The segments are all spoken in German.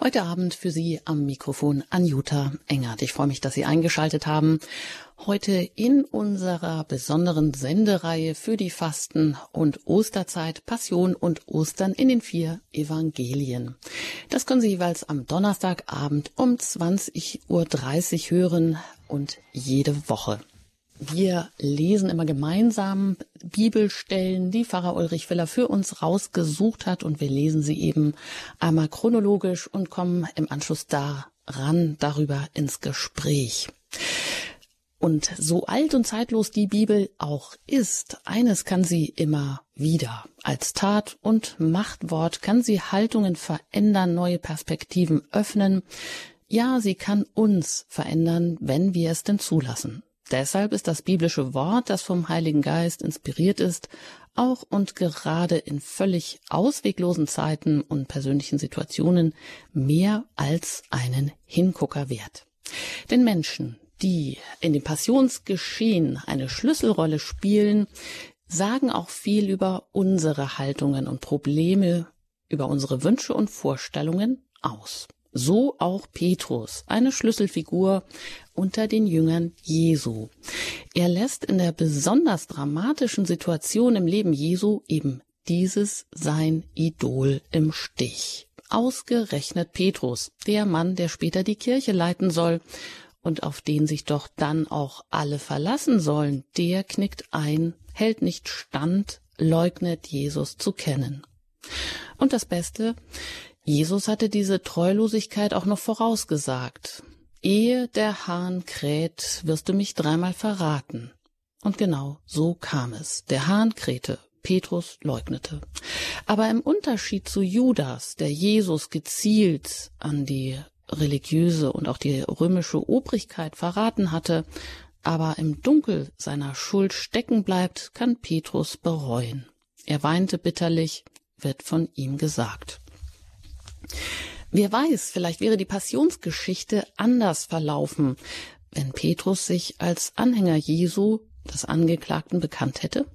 Heute Abend für Sie am Mikrofon Anjuta Engert. Ich freue mich, dass Sie eingeschaltet haben. Heute in unserer besonderen Sendereihe für die Fasten- und Osterzeit Passion und Ostern in den vier Evangelien. Das können Sie jeweils am Donnerstagabend um 20.30 Uhr hören und jede Woche. Wir lesen immer gemeinsam Bibelstellen, die Pfarrer Ulrich Willer für uns rausgesucht hat und wir lesen sie eben einmal chronologisch und kommen im Anschluss daran darüber ins Gespräch. Und so alt und zeitlos die Bibel auch ist, eines kann sie immer wieder. Als Tat und Machtwort kann sie Haltungen verändern, neue Perspektiven öffnen. Ja, sie kann uns verändern, wenn wir es denn zulassen. Deshalb ist das biblische Wort, das vom Heiligen Geist inspiriert ist, auch und gerade in völlig ausweglosen Zeiten und persönlichen Situationen mehr als einen Hingucker wert. Denn Menschen, die in dem Passionsgeschehen eine Schlüsselrolle spielen, sagen auch viel über unsere Haltungen und Probleme, über unsere Wünsche und Vorstellungen aus. So auch Petrus, eine Schlüsselfigur unter den Jüngern Jesu. Er lässt in der besonders dramatischen Situation im Leben Jesu eben dieses sein Idol im Stich. Ausgerechnet Petrus, der Mann, der später die Kirche leiten soll und auf den sich doch dann auch alle verlassen sollen, der knickt ein, hält nicht stand, leugnet Jesus zu kennen. Und das Beste, Jesus hatte diese Treulosigkeit auch noch vorausgesagt. Ehe der Hahn kräht, wirst du mich dreimal verraten. Und genau so kam es. Der Hahn krähte, Petrus leugnete. Aber im Unterschied zu Judas, der Jesus gezielt an die religiöse und auch die römische Obrigkeit verraten hatte, aber im Dunkel seiner Schuld stecken bleibt, kann Petrus bereuen. Er weinte bitterlich, wird von ihm gesagt. Wer weiß, vielleicht wäre die Passionsgeschichte anders verlaufen, wenn Petrus sich als Anhänger Jesu des Angeklagten bekannt hätte.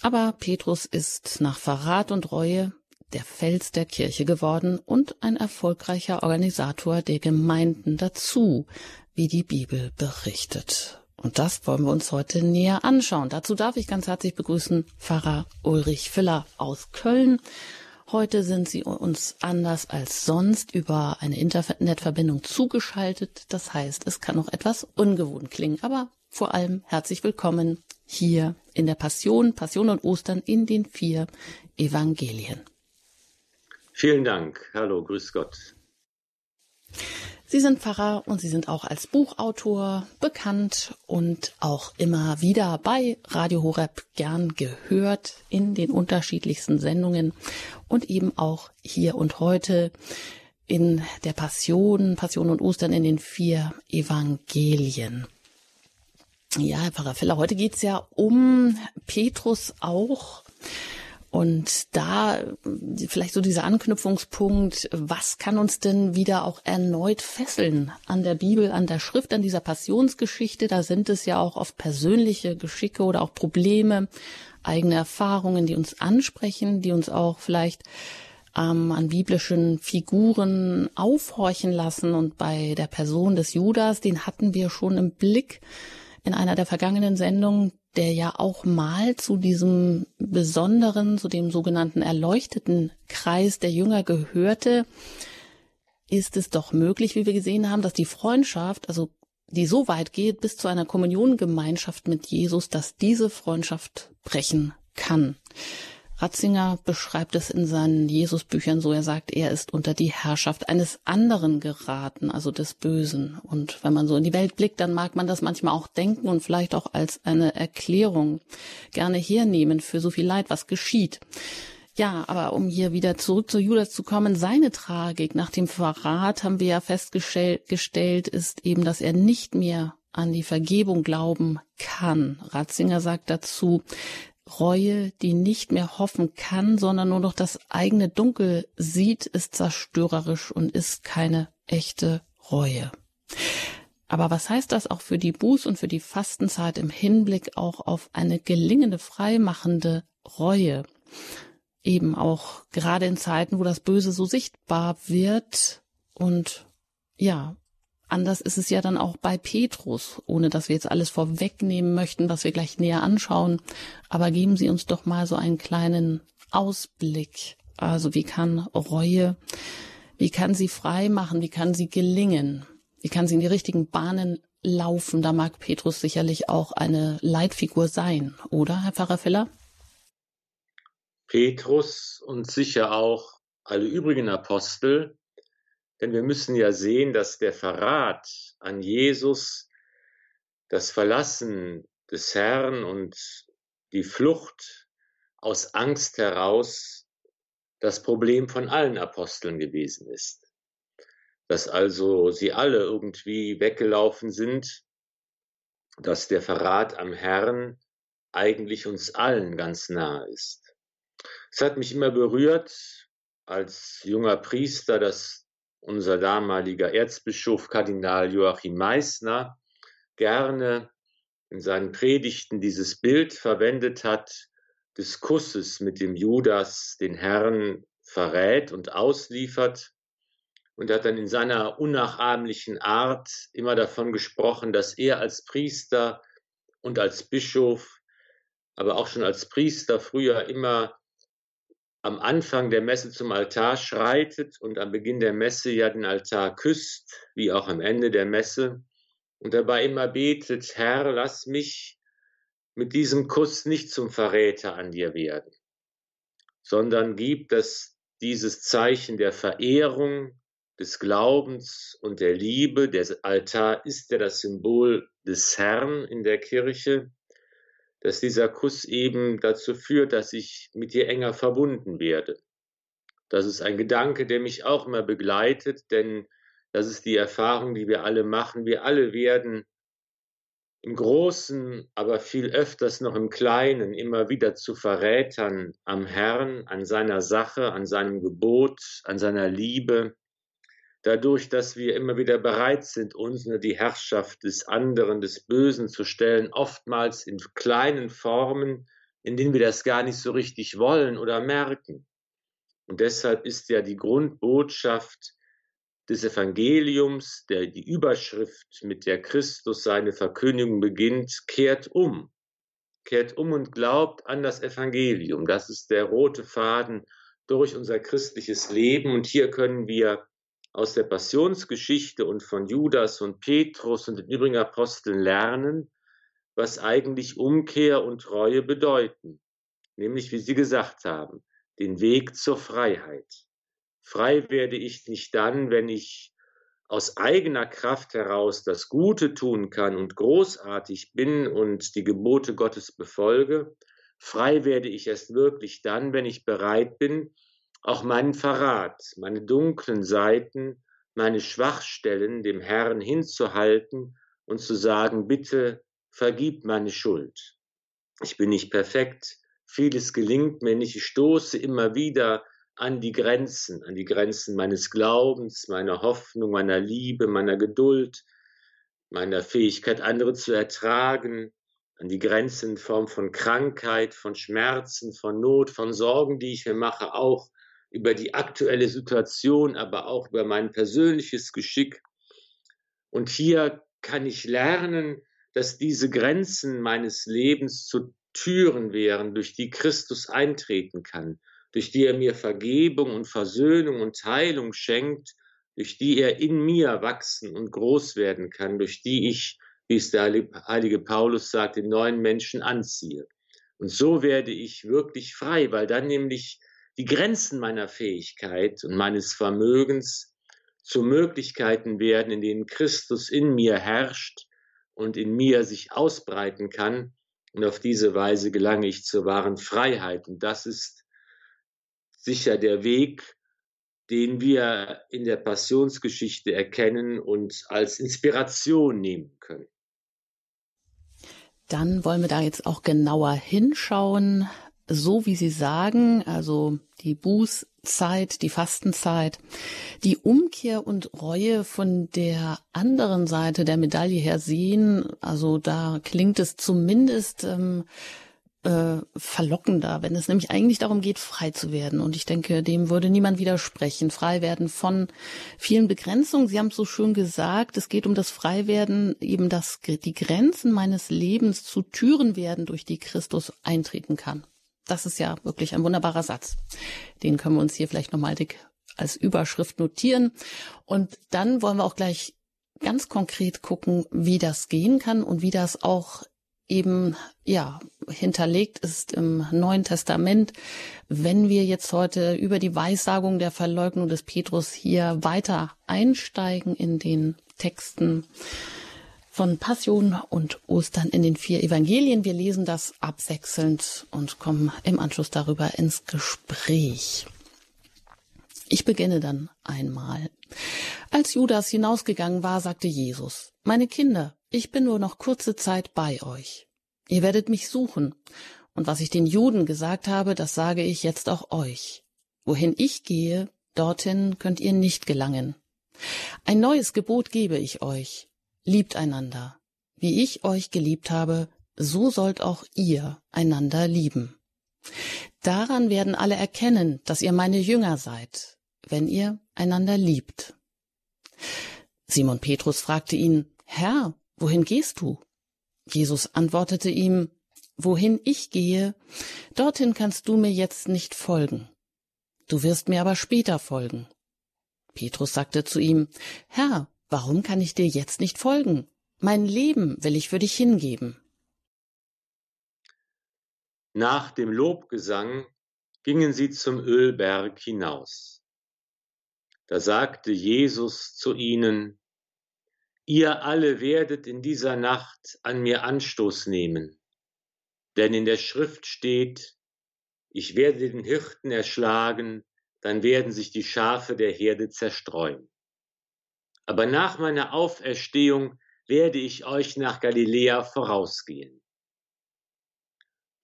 Aber Petrus ist nach Verrat und Reue der Fels der Kirche geworden und ein erfolgreicher Organisator der Gemeinden dazu, wie die Bibel berichtet. Und das wollen wir uns heute näher anschauen. Dazu darf ich ganz herzlich begrüßen Pfarrer Ulrich Filler aus Köln Heute sind Sie uns anders als sonst über eine Internetverbindung zugeschaltet. Das heißt, es kann noch etwas ungewohnt klingen, aber vor allem herzlich willkommen hier in der Passion, Passion und Ostern in den vier Evangelien. Vielen Dank. Hallo, grüß Gott. Sie sind Pfarrer und Sie sind auch als Buchautor bekannt und auch immer wieder bei Radio Horeb gern gehört in den unterschiedlichsten Sendungen und eben auch hier und heute in der Passion, Passion und Ostern in den vier Evangelien. Ja, Herr Pfarrer Feller, heute geht's ja um Petrus auch. Und da vielleicht so dieser Anknüpfungspunkt, was kann uns denn wieder auch erneut fesseln an der Bibel, an der Schrift, an dieser Passionsgeschichte? Da sind es ja auch oft persönliche Geschicke oder auch Probleme, eigene Erfahrungen, die uns ansprechen, die uns auch vielleicht ähm, an biblischen Figuren aufhorchen lassen. Und bei der Person des Judas, den hatten wir schon im Blick in einer der vergangenen Sendungen, der ja auch mal zu diesem besonderen, zu dem sogenannten erleuchteten Kreis der Jünger gehörte, ist es doch möglich, wie wir gesehen haben, dass die Freundschaft, also die so weit geht bis zu einer Kommuniongemeinschaft mit Jesus, dass diese Freundschaft brechen kann. Ratzinger beschreibt es in seinen Jesusbüchern so, er sagt, er ist unter die Herrschaft eines anderen geraten, also des Bösen. Und wenn man so in die Welt blickt, dann mag man das manchmal auch denken und vielleicht auch als eine Erklärung gerne hernehmen für so viel Leid, was geschieht. Ja, aber um hier wieder zurück zu Judas zu kommen, seine Tragik nach dem Verrat haben wir ja festgestellt, ist eben, dass er nicht mehr an die Vergebung glauben kann. Ratzinger sagt dazu, Reue, die nicht mehr hoffen kann, sondern nur noch das eigene Dunkel sieht, ist zerstörerisch und ist keine echte Reue. Aber was heißt das auch für die Buß- und für die Fastenzeit im Hinblick auch auf eine gelingende, freimachende Reue? eben auch gerade in Zeiten, wo das Böse so sichtbar wird und ja, anders ist es ja dann auch bei Petrus, ohne dass wir jetzt alles vorwegnehmen möchten, was wir gleich näher anschauen. Aber geben Sie uns doch mal so einen kleinen Ausblick. Also wie kann Reue, wie kann sie frei machen, wie kann sie gelingen, wie kann sie in die richtigen Bahnen laufen. Da mag Petrus sicherlich auch eine Leitfigur sein, oder, Herr Pfarrer Filler? Petrus und sicher auch alle übrigen Apostel denn wir müssen ja sehen, dass der Verrat an Jesus, das Verlassen des Herrn und die Flucht aus Angst heraus das Problem von allen Aposteln gewesen ist. Dass also sie alle irgendwie weggelaufen sind, dass der Verrat am Herrn eigentlich uns allen ganz nahe ist. Es hat mich immer berührt, als junger Priester, dass unser damaliger Erzbischof Kardinal Joachim Meissner gerne in seinen Predigten dieses Bild verwendet hat, des Kusses mit dem Judas den Herrn verrät und ausliefert. Und hat dann in seiner unnachahmlichen Art immer davon gesprochen, dass er als Priester und als Bischof, aber auch schon als Priester früher immer am Anfang der Messe zum Altar schreitet und am Beginn der Messe ja den Altar küsst, wie auch am Ende der Messe, und dabei immer betet, Herr, lass mich mit diesem Kuss nicht zum Verräter an dir werden, sondern gib, dass dieses Zeichen der Verehrung, des Glaubens und der Liebe, der Altar ist ja das Symbol des Herrn in der Kirche, dass dieser Kuss eben dazu führt, dass ich mit dir enger verbunden werde. Das ist ein Gedanke, der mich auch immer begleitet, denn das ist die Erfahrung, die wir alle machen. Wir alle werden im Großen, aber viel öfters noch im Kleinen immer wieder zu Verrätern am Herrn, an seiner Sache, an seinem Gebot, an seiner Liebe dadurch, dass wir immer wieder bereit sind, uns unter die Herrschaft des anderen, des Bösen zu stellen, oftmals in kleinen Formen, in denen wir das gar nicht so richtig wollen oder merken. Und deshalb ist ja die Grundbotschaft des Evangeliums, der die Überschrift, mit der Christus seine Verkündigung beginnt, kehrt um. Kehrt um und glaubt an das Evangelium. Das ist der rote Faden durch unser christliches Leben. Und hier können wir aus der Passionsgeschichte und von Judas und Petrus und den übrigen Aposteln lernen, was eigentlich Umkehr und Treue bedeuten, nämlich wie sie gesagt haben, den Weg zur Freiheit. Frei werde ich nicht dann, wenn ich aus eigener Kraft heraus das Gute tun kann und großartig bin und die Gebote Gottes befolge. Frei werde ich erst wirklich dann, wenn ich bereit bin, auch meinen Verrat, meine dunklen Seiten, meine Schwachstellen dem Herrn hinzuhalten und zu sagen, bitte vergib meine Schuld. Ich bin nicht perfekt, vieles gelingt mir nicht, ich stoße immer wieder an die Grenzen, an die Grenzen meines Glaubens, meiner Hoffnung, meiner Liebe, meiner Geduld, meiner Fähigkeit, andere zu ertragen, an die Grenzen in Form von Krankheit, von Schmerzen, von Not, von Sorgen, die ich mir mache, auch über die aktuelle Situation, aber auch über mein persönliches Geschick. Und hier kann ich lernen, dass diese Grenzen meines Lebens zu Türen wären, durch die Christus eintreten kann, durch die er mir Vergebung und Versöhnung und Heilung schenkt, durch die er in mir wachsen und groß werden kann, durch die ich, wie es der heilige Paulus sagt, den neuen Menschen anziehe. Und so werde ich wirklich frei, weil dann nämlich die Grenzen meiner Fähigkeit und meines Vermögens zu Möglichkeiten werden, in denen Christus in mir herrscht und in mir sich ausbreiten kann. Und auf diese Weise gelange ich zur wahren Freiheit. Und das ist sicher der Weg, den wir in der Passionsgeschichte erkennen und als Inspiration nehmen können. Dann wollen wir da jetzt auch genauer hinschauen so wie Sie sagen, also die Bußzeit, die Fastenzeit, die Umkehr und Reue von der anderen Seite der Medaille her sehen, also da klingt es zumindest ähm, äh, verlockender, wenn es nämlich eigentlich darum geht, frei zu werden. Und ich denke, dem würde niemand widersprechen. Frei werden von vielen Begrenzungen. Sie haben es so schön gesagt, es geht um das Freiwerden, eben dass die Grenzen meines Lebens zu Türen werden, durch die Christus eintreten kann. Das ist ja wirklich ein wunderbarer Satz. Den können wir uns hier vielleicht nochmal dick als Überschrift notieren. Und dann wollen wir auch gleich ganz konkret gucken, wie das gehen kann und wie das auch eben ja hinterlegt ist im Neuen Testament. Wenn wir jetzt heute über die Weissagung der Verleugnung des Petrus hier weiter einsteigen in den Texten von Passion und Ostern in den vier Evangelien. Wir lesen das abwechselnd und kommen im Anschluss darüber ins Gespräch. Ich beginne dann einmal. Als Judas hinausgegangen war, sagte Jesus, Meine Kinder, ich bin nur noch kurze Zeit bei euch. Ihr werdet mich suchen, und was ich den Juden gesagt habe, das sage ich jetzt auch euch. Wohin ich gehe, dorthin könnt ihr nicht gelangen. Ein neues Gebot gebe ich euch. Liebt einander. Wie ich euch geliebt habe, so sollt auch ihr einander lieben. Daran werden alle erkennen, dass ihr meine Jünger seid, wenn ihr einander liebt. Simon Petrus fragte ihn, Herr, wohin gehst du? Jesus antwortete ihm, Wohin ich gehe, dorthin kannst du mir jetzt nicht folgen. Du wirst mir aber später folgen. Petrus sagte zu ihm, Herr, warum kann ich dir jetzt nicht folgen? Mein Leben will ich für dich hingeben. Nach dem Lobgesang gingen sie zum Ölberg hinaus. Da sagte Jesus zu ihnen, Ihr alle werdet in dieser Nacht an mir Anstoß nehmen, denn in der Schrift steht, ich werde den Hirten erschlagen, dann werden sich die Schafe der Herde zerstreuen. Aber nach meiner Auferstehung werde ich euch nach Galiläa vorausgehen.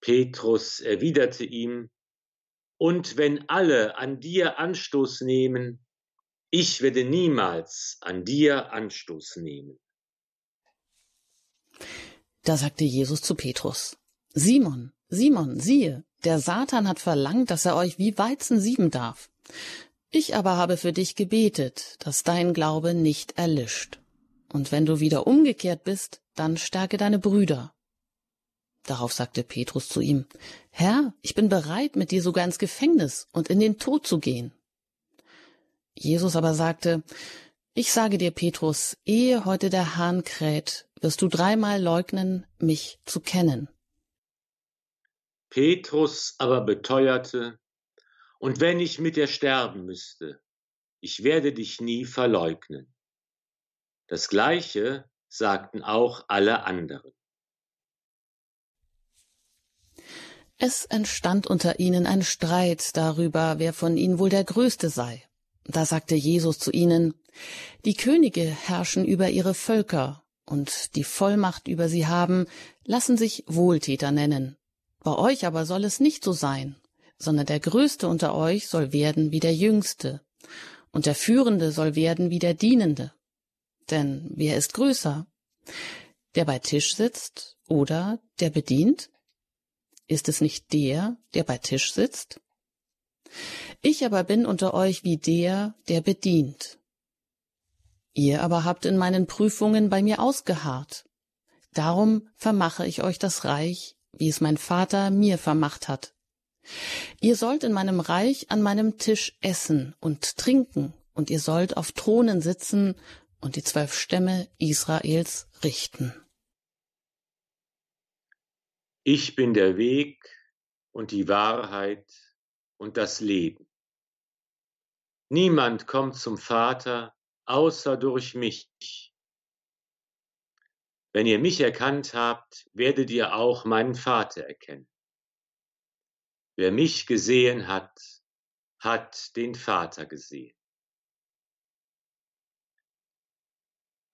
Petrus erwiderte ihm, und wenn alle an dir Anstoß nehmen, ich werde niemals an dir Anstoß nehmen. Da sagte Jesus zu Petrus, Simon, Simon, siehe, der Satan hat verlangt, dass er euch wie Weizen sieben darf. Ich aber habe für dich gebetet, dass dein Glaube nicht erlischt. Und wenn du wieder umgekehrt bist, dann stärke deine Brüder. Darauf sagte Petrus zu ihm, Herr, ich bin bereit, mit dir sogar ins Gefängnis und in den Tod zu gehen. Jesus aber sagte, ich sage dir, Petrus, ehe heute der Hahn kräht, wirst du dreimal leugnen, mich zu kennen. Petrus aber beteuerte, und wenn ich mit dir sterben müsste, ich werde dich nie verleugnen. Das gleiche sagten auch alle anderen. Es entstand unter ihnen ein Streit darüber, wer von ihnen wohl der Größte sei. Da sagte Jesus zu ihnen, die Könige herrschen über ihre Völker, und die Vollmacht über sie haben, lassen sich Wohltäter nennen. Bei euch aber soll es nicht so sein, sondern der Größte unter euch soll werden wie der Jüngste, und der Führende soll werden wie der Dienende. Denn wer ist größer? Der bei Tisch sitzt oder der bedient? Ist es nicht der, der bei Tisch sitzt? Ich aber bin unter euch wie der, der bedient. Ihr aber habt in meinen Prüfungen bei mir ausgeharrt. Darum vermache ich euch das Reich, wie es mein Vater mir vermacht hat. Ihr sollt in meinem Reich an meinem Tisch essen und trinken, und ihr sollt auf Thronen sitzen und die zwölf Stämme Israels richten. Ich bin der Weg und die Wahrheit und das Leben. Niemand kommt zum Vater außer durch mich. Wenn ihr mich erkannt habt, werdet ihr auch meinen Vater erkennen. Wer mich gesehen hat, hat den Vater gesehen.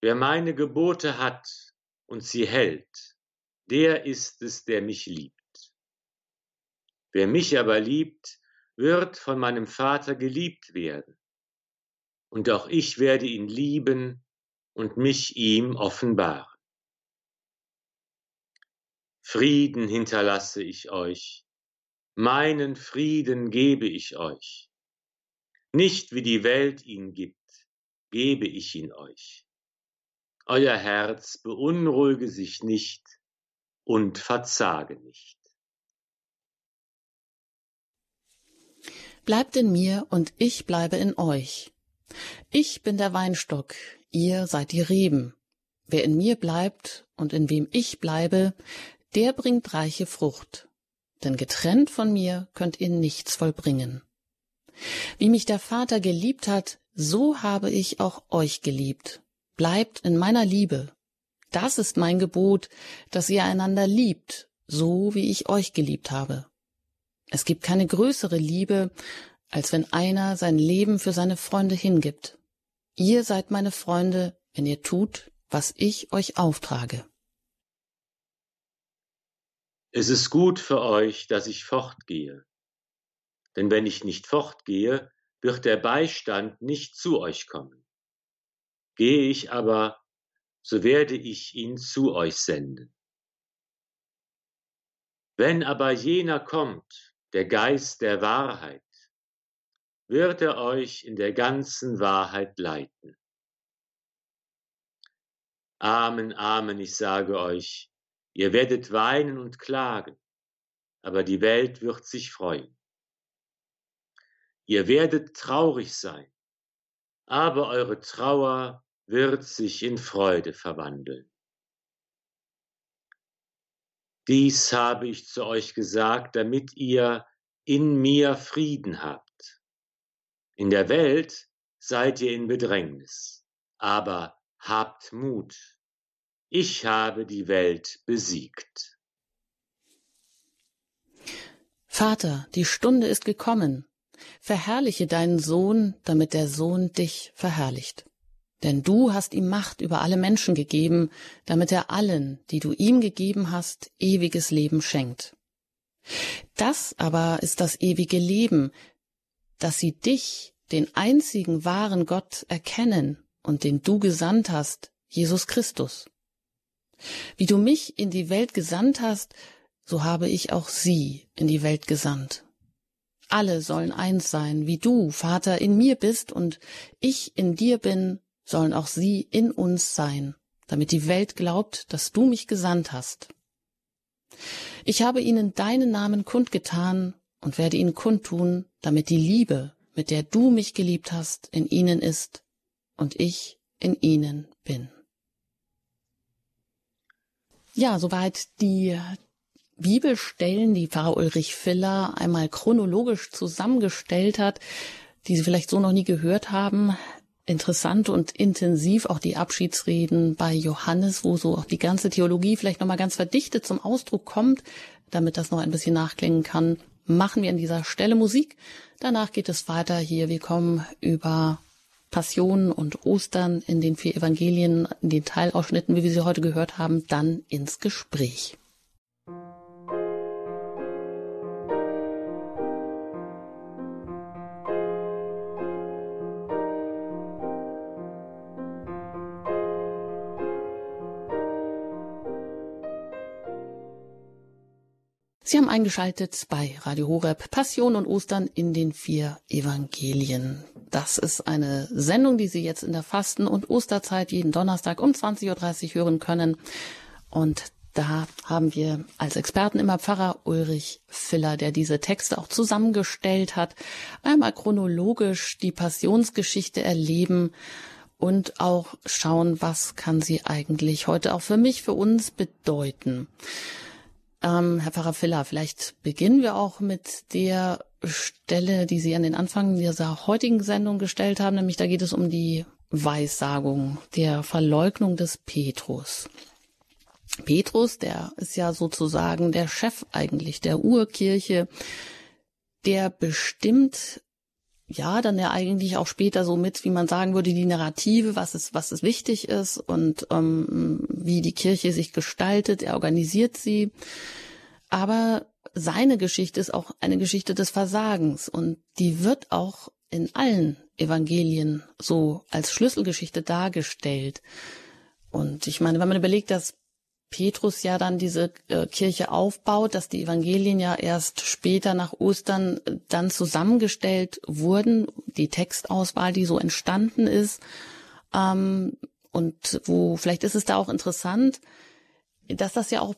Wer meine Gebote hat und sie hält, der ist es, der mich liebt. Wer mich aber liebt, wird von meinem Vater geliebt werden. Und auch ich werde ihn lieben und mich ihm offenbaren. Frieden hinterlasse ich euch, meinen Frieden gebe ich euch. Nicht wie die Welt ihn gibt, gebe ich ihn euch. Euer Herz beunruhige sich nicht und verzage nicht. Bleibt in mir und ich bleibe in euch. Ich bin der Weinstock, ihr seid die Reben. Wer in mir bleibt und in wem ich bleibe, der bringt reiche Frucht. Denn getrennt von mir könnt ihr nichts vollbringen. Wie mich der Vater geliebt hat, so habe ich auch euch geliebt. Bleibt in meiner Liebe. Das ist mein Gebot, dass ihr einander liebt, so wie ich euch geliebt habe. Es gibt keine größere Liebe, als wenn einer sein Leben für seine Freunde hingibt. Ihr seid meine Freunde, wenn ihr tut, was ich euch auftrage. Es ist gut für euch, dass ich fortgehe. Denn wenn ich nicht fortgehe, wird der Beistand nicht zu euch kommen. Gehe ich aber, so werde ich ihn zu euch senden. Wenn aber jener kommt, der Geist der Wahrheit, wird er euch in der ganzen Wahrheit leiten. Amen, Amen, ich sage euch, ihr werdet weinen und klagen, aber die Welt wird sich freuen. Ihr werdet traurig sein, aber eure Trauer wird sich in Freude verwandeln. Dies habe ich zu euch gesagt, damit ihr in mir Frieden habt. In der Welt seid ihr in Bedrängnis, aber habt Mut. Ich habe die Welt besiegt. Vater, die Stunde ist gekommen. Verherrliche deinen Sohn, damit der Sohn dich verherrlicht. Denn du hast ihm Macht über alle Menschen gegeben, damit er allen, die du ihm gegeben hast, ewiges Leben schenkt. Das aber ist das ewige Leben, dass sie dich, den einzigen wahren Gott, erkennen und den du gesandt hast, Jesus Christus. Wie du mich in die Welt gesandt hast, so habe ich auch sie in die Welt gesandt. Alle sollen eins sein, wie du, Vater, in mir bist und ich in dir bin, sollen auch sie in uns sein, damit die Welt glaubt, dass du mich gesandt hast. Ich habe ihnen deinen Namen kundgetan und werde ihn kundtun, damit die Liebe, mit der du mich geliebt hast, in ihnen ist und ich in ihnen bin. Ja, soweit die Bibelstellen, die Pfarrer Ulrich Filler einmal chronologisch zusammengestellt hat, die Sie vielleicht so noch nie gehört haben. Interessant und intensiv auch die Abschiedsreden bei Johannes, wo so auch die ganze Theologie vielleicht nochmal ganz verdichtet zum Ausdruck kommt, damit das noch ein bisschen nachklingen kann, machen wir an dieser Stelle Musik. Danach geht es weiter hier. Wir kommen über Passionen und Ostern in den vier Evangelien, in den Teilausschnitten, wie wir sie heute gehört haben, dann ins Gespräch. Sie haben eingeschaltet bei Radio Horeb Passion und Ostern in den vier Evangelien. Das ist eine Sendung, die Sie jetzt in der Fasten- und Osterzeit jeden Donnerstag um 20.30 Uhr hören können. Und da haben wir als Experten immer Pfarrer Ulrich Filler, der diese Texte auch zusammengestellt hat. Einmal chronologisch die Passionsgeschichte erleben und auch schauen, was kann sie eigentlich heute auch für mich, für uns bedeuten. Ähm, Herr Pfarrer Filler, vielleicht beginnen wir auch mit der Stelle, die Sie an den Anfang dieser heutigen Sendung gestellt haben, nämlich da geht es um die Weissagung, der Verleugnung des Petrus. Petrus, der ist ja sozusagen der Chef eigentlich der Urkirche, der bestimmt ja, dann ja eigentlich auch später so mit, wie man sagen würde, die Narrative, was es, was es wichtig ist und ähm, wie die Kirche sich gestaltet. Er organisiert sie. Aber seine Geschichte ist auch eine Geschichte des Versagens und die wird auch in allen Evangelien so als Schlüsselgeschichte dargestellt. Und ich meine, wenn man überlegt, dass Petrus ja dann diese äh, Kirche aufbaut, dass die Evangelien ja erst später nach Ostern äh, dann zusammengestellt wurden, die Textauswahl, die so entstanden ist. Ähm, und wo, vielleicht ist es da auch interessant, dass das ja auch,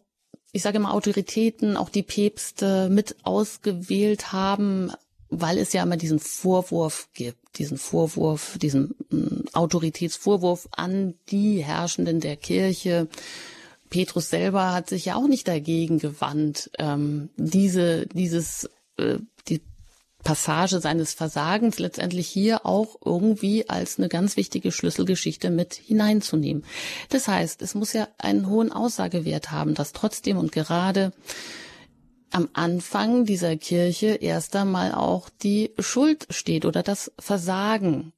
ich sage mal, Autoritäten, auch die Päpste mit ausgewählt haben, weil es ja immer diesen Vorwurf gibt, diesen Vorwurf, diesen äh, Autoritätsvorwurf an die Herrschenden der Kirche, Petrus selber hat sich ja auch nicht dagegen gewandt, ähm, diese, dieses, äh, die Passage seines Versagens letztendlich hier auch irgendwie als eine ganz wichtige Schlüsselgeschichte mit hineinzunehmen. Das heißt, es muss ja einen hohen Aussagewert haben, dass trotzdem und gerade am Anfang dieser Kirche erst einmal auch die Schuld steht oder das Versagen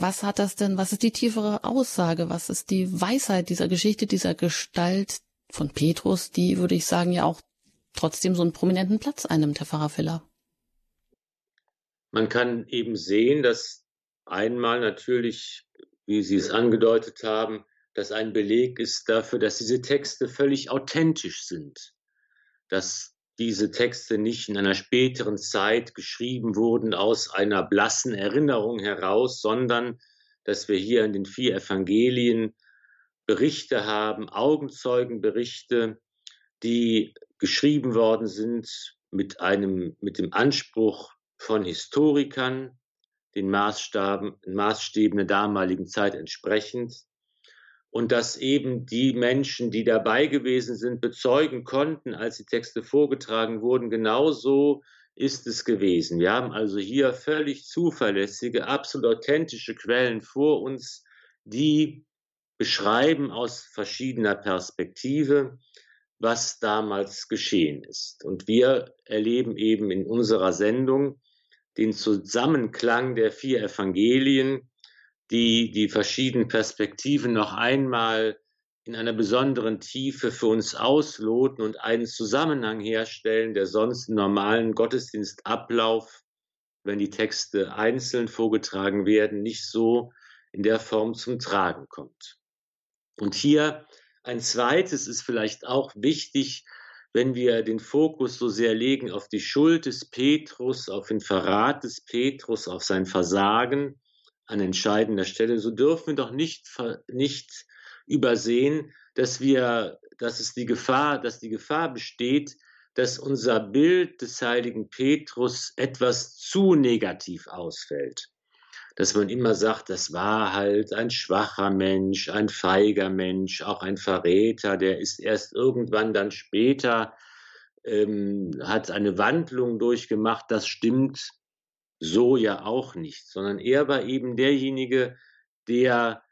was hat das denn, was ist die tiefere Aussage, was ist die Weisheit dieser Geschichte, dieser Gestalt von Petrus, die, würde ich sagen, ja auch trotzdem so einen prominenten Platz einnimmt, Herr Pfarrer Filler? Man kann eben sehen, dass einmal natürlich, wie Sie es angedeutet haben, dass ein Beleg ist dafür, dass diese Texte völlig authentisch sind, dass diese Texte nicht in einer späteren Zeit geschrieben wurden aus einer blassen Erinnerung heraus, sondern dass wir hier in den vier Evangelien Berichte haben, Augenzeugenberichte, die geschrieben worden sind mit einem, mit dem Anspruch von Historikern, den Maßstaben, Maßstäben der damaligen Zeit entsprechend, und dass eben die Menschen, die dabei gewesen sind, bezeugen konnten, als die Texte vorgetragen wurden, genauso ist es gewesen. Wir haben also hier völlig zuverlässige, absolut authentische Quellen vor uns, die beschreiben aus verschiedener Perspektive, was damals geschehen ist. Und wir erleben eben in unserer Sendung den Zusammenklang der vier Evangelien, die die verschiedenen Perspektiven noch einmal in einer besonderen Tiefe für uns ausloten und einen Zusammenhang herstellen, der sonst im normalen Gottesdienstablauf, wenn die Texte einzeln vorgetragen werden, nicht so in der Form zum Tragen kommt. Und hier ein zweites ist vielleicht auch wichtig, wenn wir den Fokus so sehr legen auf die Schuld des Petrus, auf den Verrat des Petrus, auf sein Versagen, an entscheidender Stelle, so dürfen wir doch nicht, nicht übersehen, dass wir, dass es die Gefahr, dass die Gefahr besteht, dass unser Bild des heiligen Petrus etwas zu negativ ausfällt. Dass man immer sagt, das war halt ein schwacher Mensch, ein feiger Mensch, auch ein Verräter, der ist erst irgendwann dann später, ähm, hat eine Wandlung durchgemacht. Das stimmt so ja auch nicht, sondern er war eben derjenige, der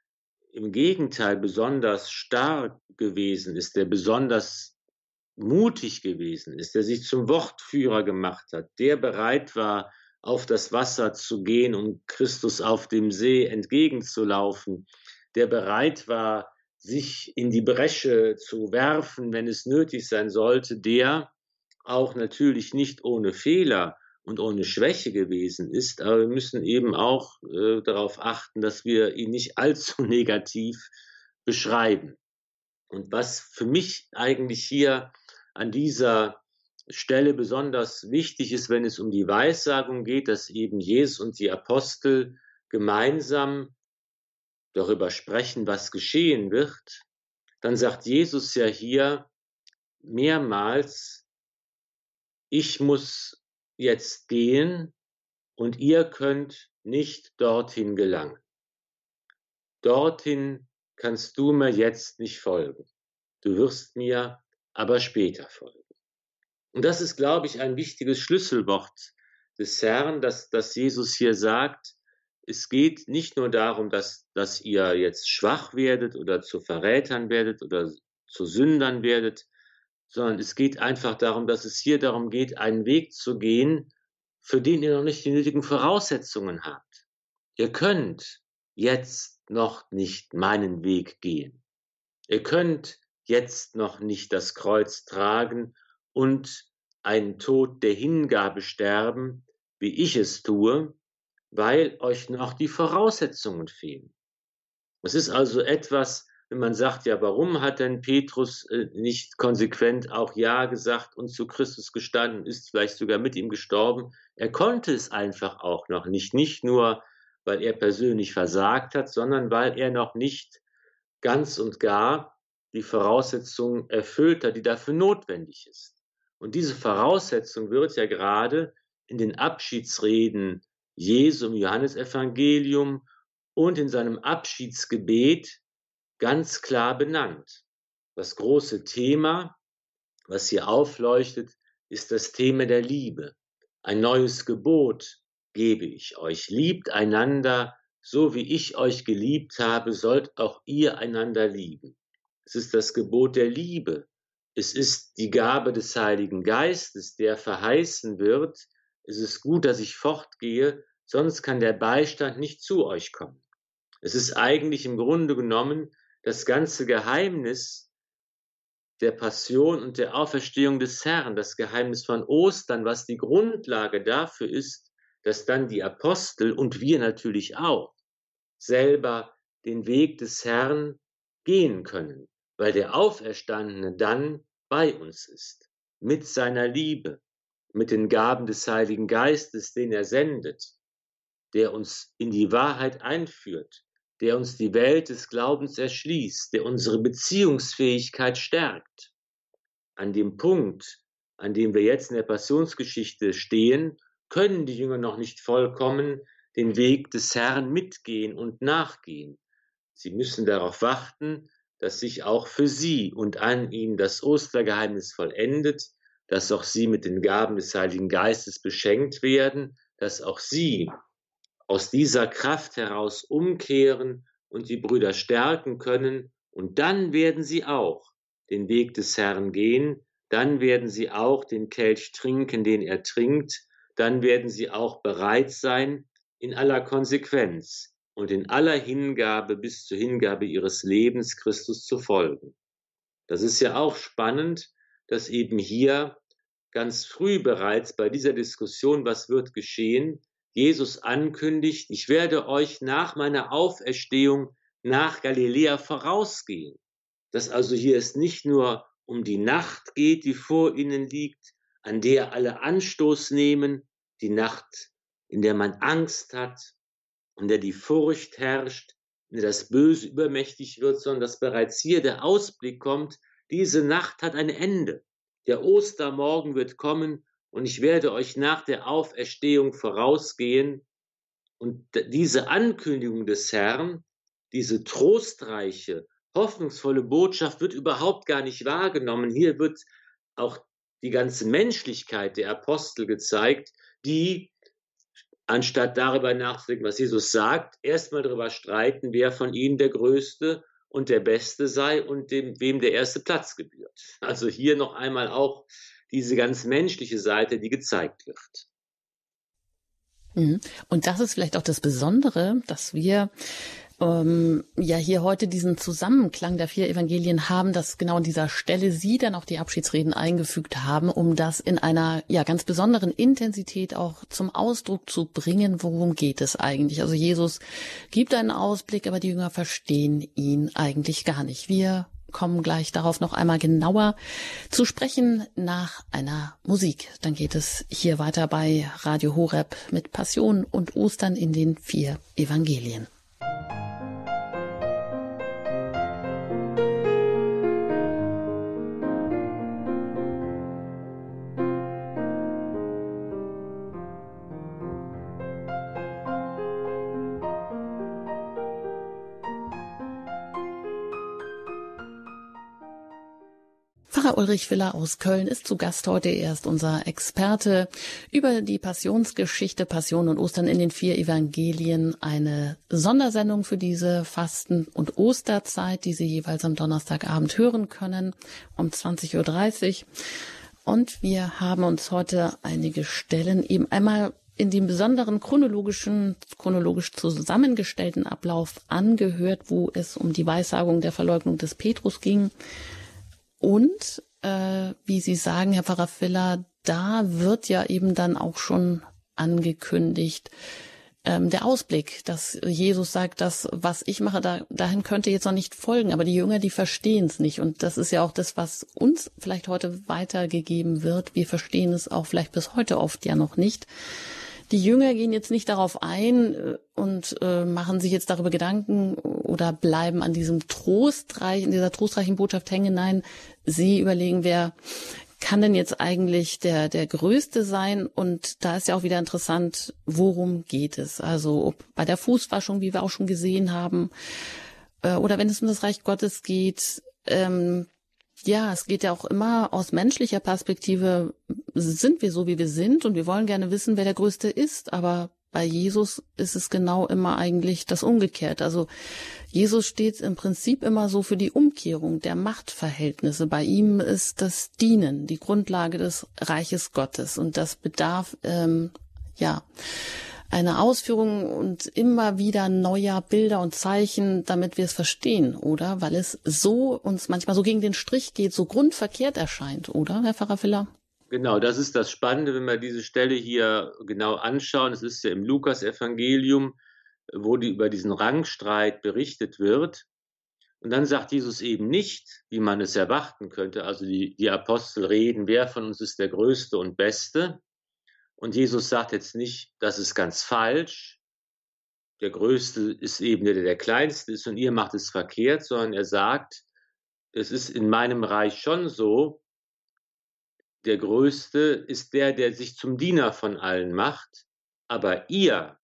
im Gegenteil besonders stark gewesen ist, der besonders mutig gewesen ist, der sich zum Wortführer gemacht hat, der bereit war, auf das Wasser zu gehen, um Christus auf dem See entgegenzulaufen, der bereit war, sich in die Bresche zu werfen, wenn es nötig sein sollte, der auch natürlich nicht ohne Fehler und ohne Schwäche gewesen ist. Aber wir müssen eben auch äh, darauf achten, dass wir ihn nicht allzu negativ beschreiben. Und was für mich eigentlich hier an dieser Stelle besonders wichtig ist, wenn es um die Weissagung geht, dass eben Jesus und die Apostel gemeinsam darüber sprechen, was geschehen wird, dann sagt Jesus ja hier mehrmals, ich muss jetzt gehen und ihr könnt nicht dorthin gelangen. Dorthin kannst du mir jetzt nicht folgen. Du wirst mir aber später folgen. Und das ist, glaube ich, ein wichtiges Schlüsselwort des Herrn, dass, dass Jesus hier sagt, es geht nicht nur darum, dass, dass ihr jetzt schwach werdet oder zu Verrätern werdet oder zu Sündern werdet, sondern es geht einfach darum, dass es hier darum geht, einen Weg zu gehen, für den ihr noch nicht die nötigen Voraussetzungen habt. Ihr könnt jetzt noch nicht meinen Weg gehen. Ihr könnt jetzt noch nicht das Kreuz tragen und einen Tod der Hingabe sterben, wie ich es tue, weil euch noch die Voraussetzungen fehlen. Es ist also etwas, man sagt, ja, warum hat denn Petrus äh, nicht konsequent auch Ja gesagt und zu Christus gestanden, ist vielleicht sogar mit ihm gestorben? Er konnte es einfach auch noch nicht. Nicht nur, weil er persönlich versagt hat, sondern weil er noch nicht ganz und gar die Voraussetzung erfüllt hat, die dafür notwendig ist. Und diese Voraussetzung wird ja gerade in den Abschiedsreden Jesu im Johannesevangelium und in seinem Abschiedsgebet ganz klar benannt. Das große Thema, was hier aufleuchtet, ist das Thema der Liebe. Ein neues Gebot gebe ich euch. Liebt einander, so wie ich euch geliebt habe, sollt auch ihr einander lieben. Es ist das Gebot der Liebe. Es ist die Gabe des Heiligen Geistes, der verheißen wird. Es ist gut, dass ich fortgehe, sonst kann der Beistand nicht zu euch kommen. Es ist eigentlich im Grunde genommen das ganze Geheimnis der Passion und der Auferstehung des Herrn, das Geheimnis von Ostern, was die Grundlage dafür ist, dass dann die Apostel und wir natürlich auch selber den Weg des Herrn gehen können, weil der Auferstandene dann bei uns ist, mit seiner Liebe, mit den Gaben des Heiligen Geistes, den er sendet, der uns in die Wahrheit einführt, der uns die Welt des Glaubens erschließt, der unsere Beziehungsfähigkeit stärkt. An dem Punkt, an dem wir jetzt in der Passionsgeschichte stehen, können die Jünger noch nicht vollkommen den Weg des Herrn mitgehen und nachgehen. Sie müssen darauf warten, dass sich auch für sie und an ihnen das Ostergeheimnis vollendet, dass auch sie mit den Gaben des Heiligen Geistes beschenkt werden, dass auch sie aus dieser Kraft heraus umkehren und die Brüder stärken können, und dann werden sie auch den Weg des Herrn gehen, dann werden sie auch den Kelch trinken, den er trinkt, dann werden sie auch bereit sein, in aller Konsequenz und in aller Hingabe bis zur Hingabe ihres Lebens Christus zu folgen. Das ist ja auch spannend, dass eben hier ganz früh bereits bei dieser Diskussion, was wird geschehen, Jesus ankündigt, ich werde euch nach meiner Auferstehung nach Galiläa vorausgehen. Dass also hier es nicht nur um die Nacht geht, die vor ihnen liegt, an der alle Anstoß nehmen, die Nacht, in der man Angst hat, in der die Furcht herrscht, in der das Böse übermächtig wird, sondern dass bereits hier der Ausblick kommt, diese Nacht hat ein Ende. Der Ostermorgen wird kommen und ich werde euch nach der Auferstehung vorausgehen. Und diese Ankündigung des Herrn, diese trostreiche, hoffnungsvolle Botschaft wird überhaupt gar nicht wahrgenommen. Hier wird auch die ganze Menschlichkeit der Apostel gezeigt, die, anstatt darüber nachzudenken, was Jesus sagt, erstmal darüber streiten, wer von ihnen der Größte und der Beste sei und dem, wem der erste Platz gebührt. Also hier noch einmal auch diese ganz menschliche Seite, die gezeigt wird. Mhm. Und das ist vielleicht auch das Besondere, dass wir ähm, ja hier heute diesen Zusammenklang der vier Evangelien haben, dass genau an dieser Stelle Sie dann auch die Abschiedsreden eingefügt haben, um das in einer ja ganz besonderen Intensität auch zum Ausdruck zu bringen. Worum geht es eigentlich? Also Jesus gibt einen Ausblick, aber die Jünger verstehen ihn eigentlich gar nicht. Wir kommen gleich darauf noch einmal genauer zu sprechen nach einer Musik. Dann geht es hier weiter bei Radio Horeb mit Passion und Ostern in den vier Evangelien. Ulrich Willer aus Köln ist zu Gast heute. Er ist unser Experte über die Passionsgeschichte, Passion und Ostern in den vier Evangelien. Eine Sondersendung für diese Fasten- und Osterzeit, die Sie jeweils am Donnerstagabend hören können um 20.30 Uhr. Und wir haben uns heute einige Stellen eben einmal in dem besonderen chronologischen, chronologisch zusammengestellten Ablauf angehört, wo es um die Weissagung der Verleugnung des Petrus ging und äh, wie Sie sagen, Herr Pfarrer Filler, da wird ja eben dann auch schon angekündigt, ähm, der Ausblick, dass Jesus sagt, das, was ich mache, da, dahin könnte jetzt noch nicht folgen, aber die Jünger, die verstehen es nicht. Und das ist ja auch das, was uns vielleicht heute weitergegeben wird. Wir verstehen es auch vielleicht bis heute oft ja noch nicht. Die Jünger gehen jetzt nicht darauf ein äh, und äh, machen sich jetzt darüber Gedanken oder bleiben an diesem trostreichen, dieser trostreichen Botschaft hängen. Nein, sie überlegen, wer kann denn jetzt eigentlich der, der Größte sein? Und da ist ja auch wieder interessant, worum geht es? Also bei der Fußwaschung, wie wir auch schon gesehen haben, äh, oder wenn es um das Reich Gottes geht, ähm, ja, es geht ja auch immer aus menschlicher Perspektive, sind wir so, wie wir sind und wir wollen gerne wissen, wer der Größte ist, aber bei Jesus ist es genau immer eigentlich das Umgekehrte. Also Jesus steht im Prinzip immer so für die Umkehrung der Machtverhältnisse. Bei ihm ist das Dienen die Grundlage des Reiches Gottes und das bedarf ähm, ja eine Ausführung und immer wieder neuer Bilder und Zeichen, damit wir es verstehen, oder? Weil es so uns manchmal so gegen den Strich geht, so grundverkehrt erscheint, oder, Herr Pfarrer Filler? Genau, das ist das Spannende, wenn wir diese Stelle hier genau anschauen. Es ist ja im Lukas-Evangelium, wo die, über diesen Rangstreit berichtet wird. Und dann sagt Jesus eben nicht, wie man es erwarten könnte. Also die, die Apostel reden, wer von uns ist der Größte und Beste. Und Jesus sagt jetzt nicht, das ist ganz falsch. Der Größte ist eben der, der der Kleinste ist und ihr macht es verkehrt, sondern er sagt, es ist in meinem Reich schon so, der Größte ist der, der sich zum Diener von allen macht, aber ihr,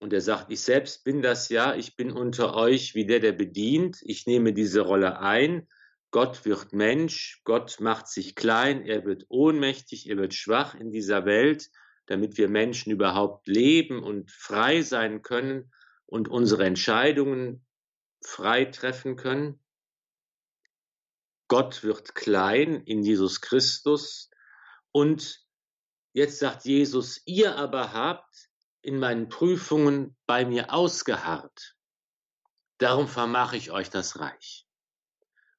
und er sagt, ich selbst bin das ja, ich bin unter euch wie der, der bedient, ich nehme diese Rolle ein, Gott wird Mensch, Gott macht sich klein, er wird ohnmächtig, er wird schwach in dieser Welt, damit wir Menschen überhaupt leben und frei sein können und unsere Entscheidungen frei treffen können. Gott wird klein in Jesus Christus. Und jetzt sagt Jesus, ihr aber habt in meinen Prüfungen bei mir ausgeharrt. Darum vermache ich euch das Reich.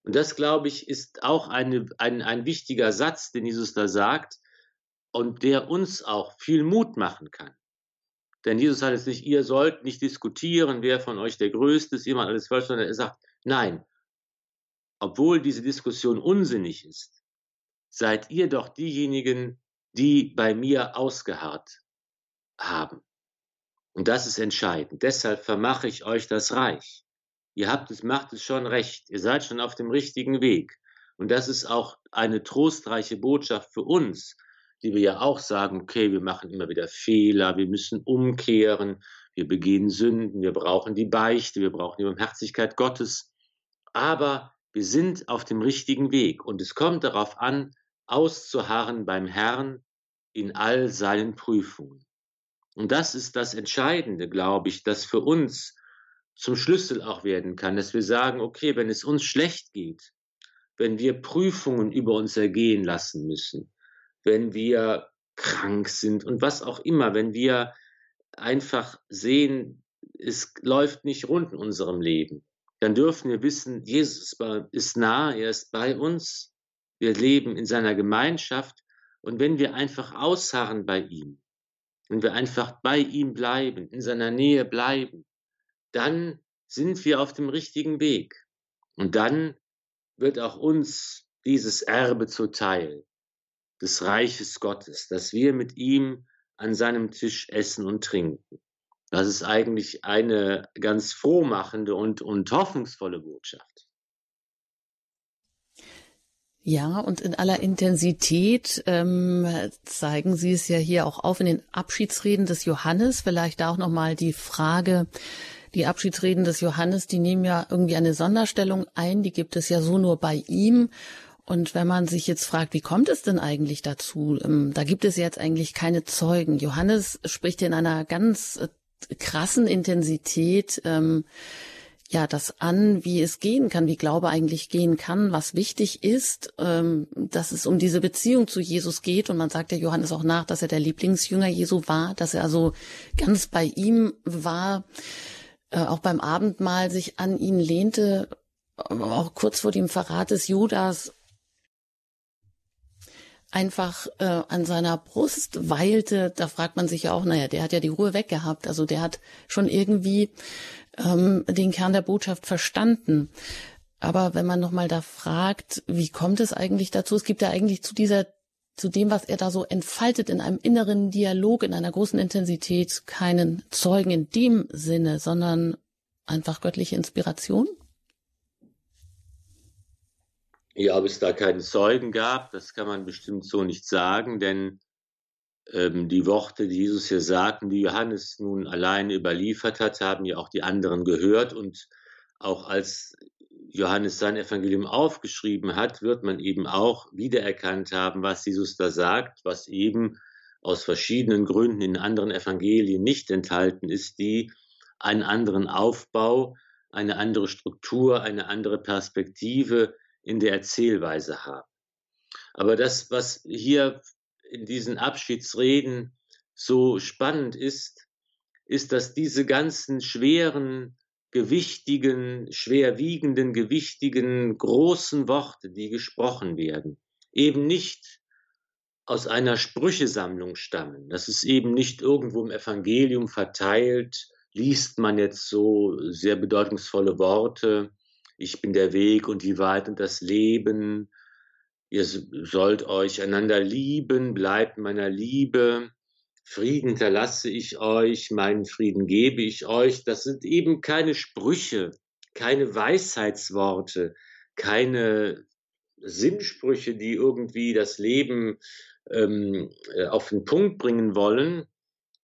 Und das, glaube ich, ist auch eine, ein, ein wichtiger Satz, den Jesus da sagt und der uns auch viel Mut machen kann. Denn Jesus hat es nicht, ihr sollt nicht diskutieren, wer von euch der Größte ist, jemand alles sondern er sagt, nein, obwohl diese Diskussion unsinnig ist, seid ihr doch diejenigen, die bei mir ausgeharrt haben. Und das ist entscheidend. Deshalb vermache ich euch das Reich. Ihr habt es, macht es schon recht. Ihr seid schon auf dem richtigen Weg. Und das ist auch eine trostreiche Botschaft für uns, die wir ja auch sagen, okay, wir machen immer wieder Fehler, wir müssen umkehren, wir begehen Sünden, wir brauchen die Beichte, wir brauchen die Barmherzigkeit Gottes. Aber wir sind auf dem richtigen Weg und es kommt darauf an, auszuharren beim Herrn in all seinen Prüfungen. Und das ist das Entscheidende, glaube ich, das für uns zum Schlüssel auch werden kann, dass wir sagen, okay, wenn es uns schlecht geht, wenn wir Prüfungen über uns ergehen lassen müssen, wenn wir krank sind und was auch immer, wenn wir einfach sehen, es läuft nicht rund in unserem Leben, dann dürfen wir wissen, Jesus ist nah, er ist bei uns, wir leben in seiner Gemeinschaft. Und wenn wir einfach ausharren bei ihm, wenn wir einfach bei ihm bleiben, in seiner Nähe bleiben, dann sind wir auf dem richtigen Weg. Und dann wird auch uns dieses Erbe zuteil des Reiches Gottes, dass wir mit ihm an seinem Tisch essen und trinken. Das ist eigentlich eine ganz frohmachende und, und hoffnungsvolle Botschaft. Ja, und in aller Intensität ähm, zeigen Sie es ja hier auch auf in den Abschiedsreden des Johannes. Vielleicht auch nochmal die Frage, die Abschiedsreden des Johannes, die nehmen ja irgendwie eine Sonderstellung ein, die gibt es ja so nur bei ihm. Und wenn man sich jetzt fragt, wie kommt es denn eigentlich dazu? Ähm, da gibt es jetzt eigentlich keine Zeugen. Johannes spricht in einer ganz äh, krassen Intensität ähm, ja das an, wie es gehen kann, wie Glaube eigentlich gehen kann, was wichtig ist, ähm, dass es um diese Beziehung zu Jesus geht. Und man sagt ja Johannes auch nach, dass er der Lieblingsjünger Jesu war, dass er also ganz bei ihm war, äh, auch beim Abendmahl sich an ihn lehnte, auch kurz vor dem Verrat des Judas einfach äh, an seiner Brust weilte, da fragt man sich ja auch, naja, der hat ja die Ruhe weggehabt. Also der hat schon irgendwie ähm, den Kern der Botschaft verstanden. Aber wenn man nochmal da fragt, wie kommt es eigentlich dazu? Es gibt ja eigentlich zu dieser, zu dem, was er da so entfaltet in einem inneren Dialog, in einer großen Intensität, keinen Zeugen in dem Sinne, sondern einfach göttliche Inspiration? Ja, ob es da keinen Zeugen gab, das kann man bestimmt so nicht sagen, denn ähm, die Worte, die Jesus hier sagten, die Johannes nun alleine überliefert hat, haben ja auch die anderen gehört. Und auch als Johannes sein Evangelium aufgeschrieben hat, wird man eben auch wiedererkannt haben, was Jesus da sagt, was eben aus verschiedenen Gründen in anderen Evangelien nicht enthalten ist, die einen anderen Aufbau, eine andere Struktur, eine andere Perspektive in der Erzählweise haben. Aber das, was hier in diesen Abschiedsreden so spannend ist, ist, dass diese ganzen schweren, gewichtigen, schwerwiegenden, gewichtigen, großen Worte, die gesprochen werden, eben nicht aus einer Sprüchesammlung stammen. Das ist eben nicht irgendwo im Evangelium verteilt, liest man jetzt so sehr bedeutungsvolle Worte, ich bin der Weg und die Wahrheit und das Leben. Ihr sollt euch einander lieben, bleibt meiner Liebe. Frieden hinterlasse ich euch, meinen Frieden gebe ich euch. Das sind eben keine Sprüche, keine Weisheitsworte, keine Sinnsprüche, die irgendwie das Leben ähm, äh, auf den Punkt bringen wollen,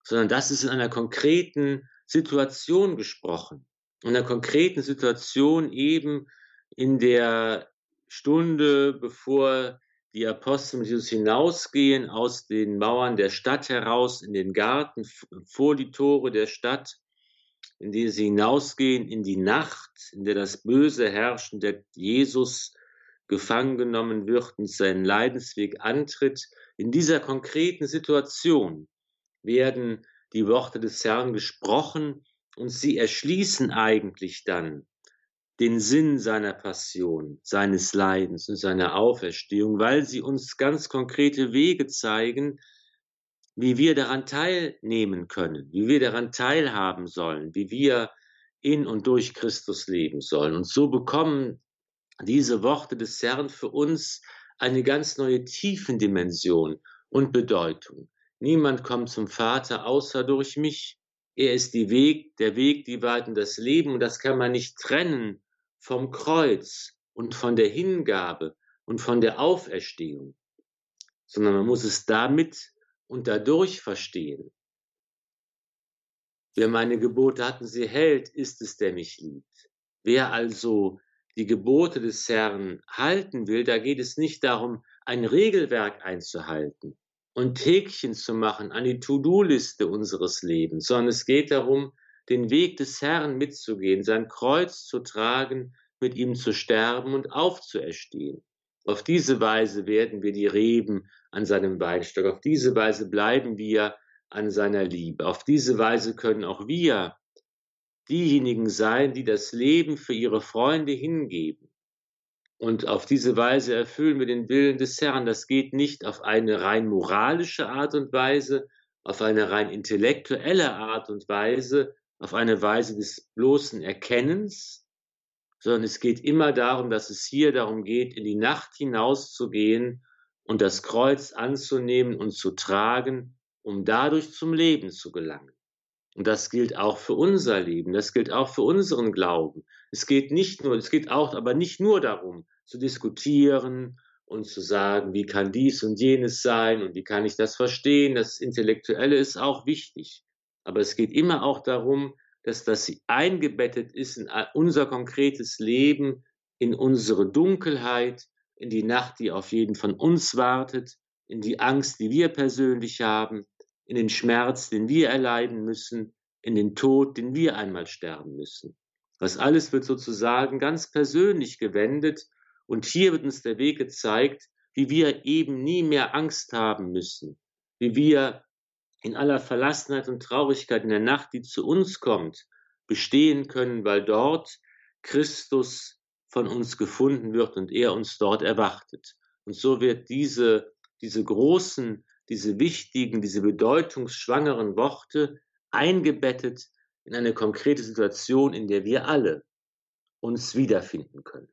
sondern das ist in einer konkreten Situation gesprochen in einer konkreten Situation eben in der Stunde, bevor die Apostel mit Jesus hinausgehen aus den Mauern der Stadt heraus in den Garten vor die Tore der Stadt, in die sie hinausgehen in die Nacht, in der das Böse herrscht und der Jesus gefangen genommen wird und seinen Leidensweg antritt. In dieser konkreten Situation werden die Worte des Herrn gesprochen und sie erschließen eigentlich dann den Sinn seiner Passion, seines Leidens und seiner Auferstehung, weil sie uns ganz konkrete Wege zeigen, wie wir daran teilnehmen können, wie wir daran teilhaben sollen, wie wir in und durch Christus leben sollen. Und so bekommen diese Worte des Herrn für uns eine ganz neue Tiefendimension und Bedeutung. Niemand kommt zum Vater außer durch mich. Er ist die Weg, der Weg, die Wahrheit und das Leben. Und das kann man nicht trennen vom Kreuz und von der Hingabe und von der Auferstehung, sondern man muss es damit und dadurch verstehen. Wer meine Gebote hat und sie hält, ist es, der mich liebt. Wer also die Gebote des Herrn halten will, da geht es nicht darum, ein Regelwerk einzuhalten, und Häkchen zu machen an die To-Do-Liste unseres Lebens, sondern es geht darum, den Weg des Herrn mitzugehen, sein Kreuz zu tragen, mit ihm zu sterben und aufzuerstehen. Auf diese Weise werden wir die Reben an seinem Weinstock. Auf diese Weise bleiben wir an seiner Liebe. Auf diese Weise können auch wir diejenigen sein, die das Leben für ihre Freunde hingeben. Und auf diese Weise erfüllen wir den Willen des Herrn. Das geht nicht auf eine rein moralische Art und Weise, auf eine rein intellektuelle Art und Weise, auf eine Weise des bloßen Erkennens, sondern es geht immer darum, dass es hier darum geht, in die Nacht hinauszugehen und das Kreuz anzunehmen und zu tragen, um dadurch zum Leben zu gelangen. Und das gilt auch für unser Leben, das gilt auch für unseren Glauben. Es geht nicht nur, es geht auch, aber nicht nur darum, zu diskutieren und zu sagen, wie kann dies und jenes sein und wie kann ich das verstehen. Das Intellektuelle ist auch wichtig. Aber es geht immer auch darum, dass das eingebettet ist in unser konkretes Leben, in unsere Dunkelheit, in die Nacht, die auf jeden von uns wartet, in die Angst, die wir persönlich haben, in den Schmerz, den wir erleiden müssen, in den Tod, den wir einmal sterben müssen. Das alles wird sozusagen ganz persönlich gewendet und hier wird uns der Weg gezeigt, wie wir eben nie mehr Angst haben müssen, wie wir in aller Verlassenheit und Traurigkeit in der Nacht, die zu uns kommt, bestehen können, weil dort Christus von uns gefunden wird und er uns dort erwartet. Und so wird diese diese großen, diese wichtigen, diese bedeutungsschwangeren Worte eingebettet in eine konkrete Situation, in der wir alle uns wiederfinden können.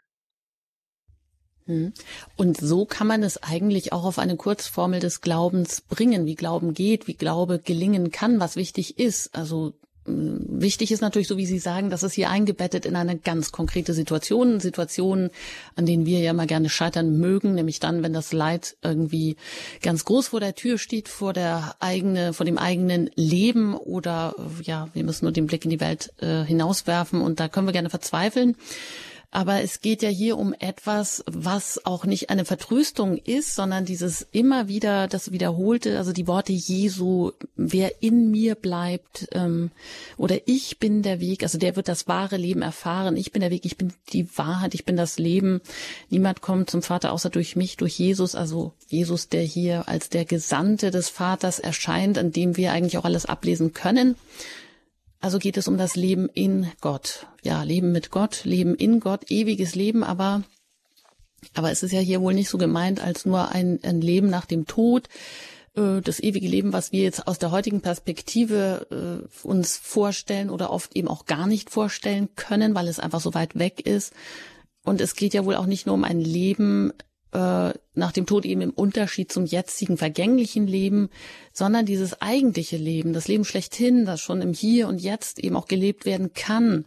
Hm. Und so kann man es eigentlich auch auf eine Kurzformel des Glaubens bringen, wie Glauben geht, wie Glaube gelingen kann, was wichtig ist. Also wichtig ist natürlich, so wie Sie sagen, dass es hier eingebettet in eine ganz konkrete Situation, Situationen, an denen wir ja mal gerne scheitern mögen, nämlich dann, wenn das Leid irgendwie ganz groß vor der Tür steht, vor der eigene, vor dem eigenen Leben oder ja, wir müssen nur den Blick in die Welt äh, hinauswerfen und da können wir gerne verzweifeln. Aber es geht ja hier um etwas, was auch nicht eine Vertröstung ist, sondern dieses immer wieder, das Wiederholte, also die Worte Jesu, wer in mir bleibt, ähm, oder ich bin der Weg, also der wird das wahre Leben erfahren. Ich bin der Weg, ich bin die Wahrheit, ich bin das Leben. Niemand kommt zum Vater außer durch mich, durch Jesus, also Jesus, der hier als der Gesandte des Vaters erscheint, an dem wir eigentlich auch alles ablesen können. Also geht es um das Leben in Gott. Ja, Leben mit Gott, Leben in Gott, ewiges Leben, aber, aber es ist ja hier wohl nicht so gemeint als nur ein, ein Leben nach dem Tod, äh, das ewige Leben, was wir jetzt aus der heutigen Perspektive äh, uns vorstellen oder oft eben auch gar nicht vorstellen können, weil es einfach so weit weg ist. Und es geht ja wohl auch nicht nur um ein Leben äh, nach dem Tod eben im Unterschied zum jetzigen vergänglichen Leben, sondern dieses eigentliche Leben, das Leben schlechthin, das schon im Hier und Jetzt eben auch gelebt werden kann,